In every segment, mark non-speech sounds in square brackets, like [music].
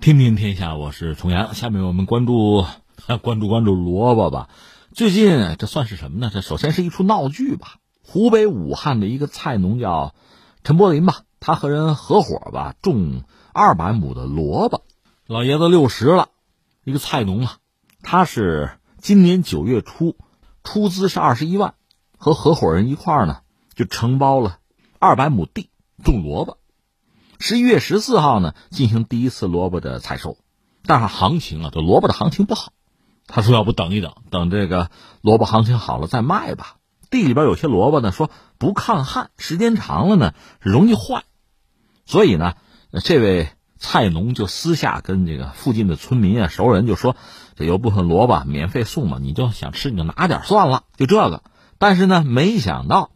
听听天下，我是重阳。下面我们关注 [laughs] 关注关注萝卜吧。最近这算是什么呢？这首先是一出闹剧吧。湖北武汉的一个菜农叫陈柏林吧，他和人合伙吧种二百亩的萝卜。老爷子六十了，一个菜农啊。他是今年九月初出资是二十一万，和合伙人一块儿呢就承包了二百亩地种萝卜。十一月十四号呢，进行第一次萝卜的采收，但是行情啊，这萝卜的行情不好。他说：“要不等一等，等这个萝卜行情好了再卖吧。”地里边有些萝卜呢，说不抗旱，时间长了呢容易坏，所以呢，这位菜农就私下跟这个附近的村民啊、熟人就说：“这有部分萝卜免费送嘛，你就想吃你就拿点算了，就这个。”但是呢，没想到。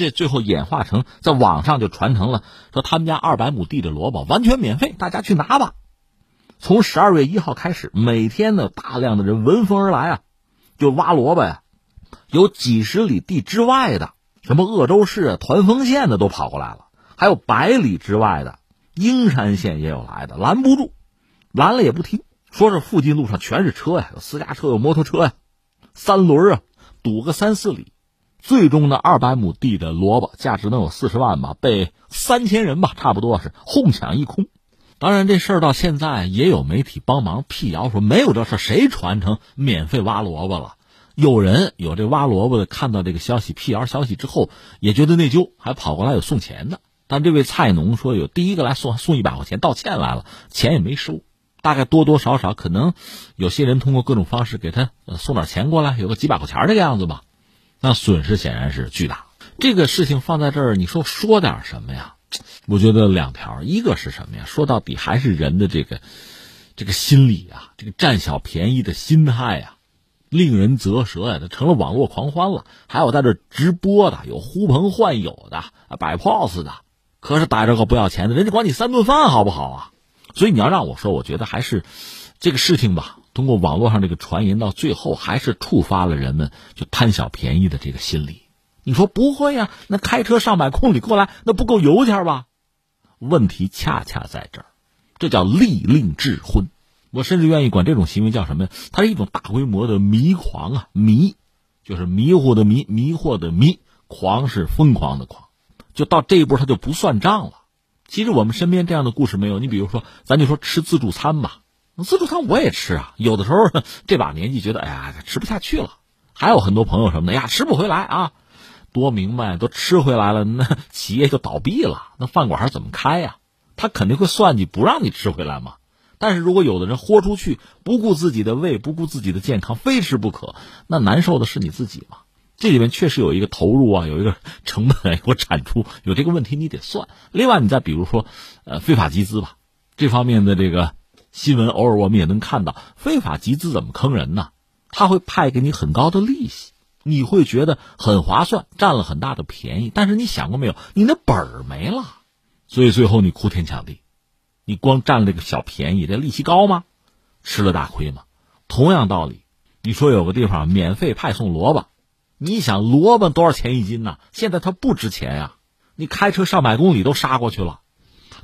这最后演化成在网上就传承了，说他们家二百亩地的萝卜完全免费，大家去拿吧。从十二月一号开始，每天呢大量的人闻风而来啊，就挖萝卜呀。有几十里地之外的，什么鄂州市啊、团丰县的都跑过来了，还有百里之外的英山县也有来的，拦不住，拦了也不听，说是附近路上全是车呀，有私家车，有摩托车呀，三轮啊，堵个三四里。最终呢，二百亩地的萝卜价值能有四十万吧，被三千人吧，差不多是哄抢一空。当然，这事儿到现在也有媒体帮忙辟谣，说没有这事，谁传成免费挖萝卜了？有人有这挖萝卜的，看到这个消息辟谣消息之后，也觉得内疚，还跑过来有送钱的。但这位菜农说，有第一个来送送一百块钱道歉来了，钱也没收，大概多多少少可能有些人通过各种方式给他送点钱过来，有个几百块钱这个样子吧。那损失显然是巨大。这个事情放在这儿，你说说点什么呀？我觉得两条，一个是什么呀？说到底还是人的这个这个心理啊，这个占小便宜的心态呀，令人啧舌呀，这成了网络狂欢了。还有在这直播的，有呼朋唤友的，摆 pose 的，可是逮着个不要钱的，人家管你三顿饭好不好啊？所以你要让我说，我觉得还是这个事情吧。通过网络上这个传言，到最后还是触发了人们就贪小便宜的这个心理。你说不会呀？那开车上百公里过来，那不够油钱吧？问题恰恰在这儿，这叫利令智昏。我甚至愿意管这种行为叫什么呀？它是一种大规模的迷狂啊！迷，就是迷糊的迷，迷惑的迷，狂是疯狂的狂。就到这一步，他就不算账了。其实我们身边这样的故事没有？你比如说，咱就说吃自助餐吧。自助餐我也吃啊，有的时候这把年纪觉得哎呀吃不下去了，还有很多朋友什么的呀吃不回来啊，多明白都吃回来了，那企业就倒闭了，那饭馆还怎么开呀？他肯定会算计不让你吃回来嘛。但是如果有的人豁出去，不顾自己的胃，不顾自己的健康，非吃不可，那难受的是你自己嘛。这里面确实有一个投入啊，有一个成本，[laughs] 有产出，有这个问题你得算。另外，你再比如说，呃，非法集资吧，这方面的这个。新闻偶尔我们也能看到，非法集资怎么坑人呢？他会派给你很高的利息，你会觉得很划算，占了很大的便宜。但是你想过没有，你那本儿没了，所以最后你哭天抢地，你光占了个小便宜，这利息高吗？吃了大亏吗？同样道理，你说有个地方免费派送萝卜，你想萝卜多少钱一斤呢？现在它不值钱呀，你开车上百公里都杀过去了。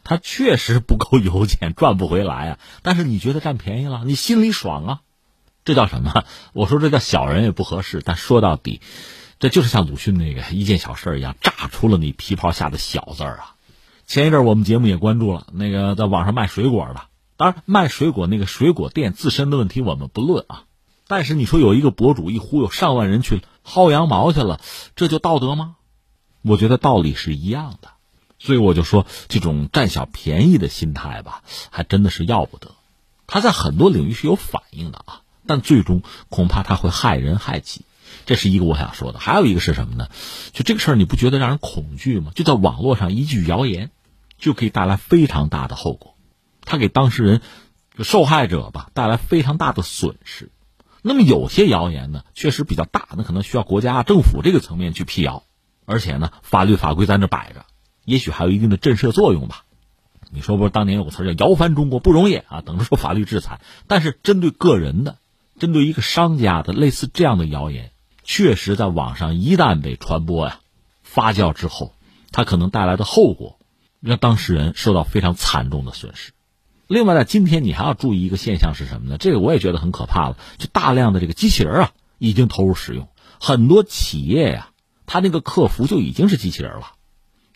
他确实不够油钱，赚不回来啊！但是你觉得占便宜了，你心里爽啊？这叫什么？我说这叫小人也不合适。但说到底，这就是像鲁迅那个一件小事一样，炸出了你皮袍下的小字儿啊！前一阵我们节目也关注了那个在网上卖水果的，当然卖水果那个水果店自身的问题我们不论啊。但是你说有一个博主一忽悠上万人去薅羊毛去了，这就道德吗？我觉得道理是一样的。所以我就说，这种占小便宜的心态吧，还真的是要不得。他在很多领域是有反应的啊，但最终恐怕他会害人害己。这是一个我想说的。还有一个是什么呢？就这个事儿，你不觉得让人恐惧吗？就在网络上一句谣言，就可以带来非常大的后果。他给当事人、受害者吧带来非常大的损失。那么有些谣言呢，确实比较大，那可能需要国家、政府这个层面去辟谣，而且呢，法律法规在那摆着。也许还有一定的震慑作用吧，你说不是？当年有个词叫“摇翻中国”，不容易啊，等着受法律制裁。但是针对个人的，针对一个商家的类似这样的谣言，确实在网上一旦被传播呀、发酵之后，它可能带来的后果，让当事人受到非常惨重的损失。另外呢，今天你还要注意一个现象是什么呢？这个我也觉得很可怕了，就大量的这个机器人啊，已经投入使用，很多企业呀，它那个客服就已经是机器人了。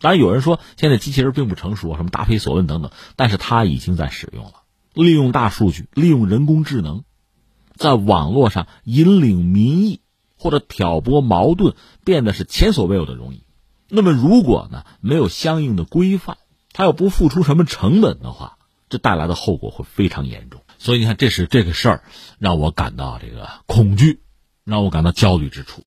当然，有人说现在机器人并不成熟，什么答非所问等等，但是它已经在使用了，利用大数据，利用人工智能，在网络上引领民意或者挑拨矛盾，变得是前所未有的容易。那么，如果呢没有相应的规范，它又不付出什么成本的话，这带来的后果会非常严重。所以你看，这是这个事儿让我感到这个恐惧，让我感到焦虑之处。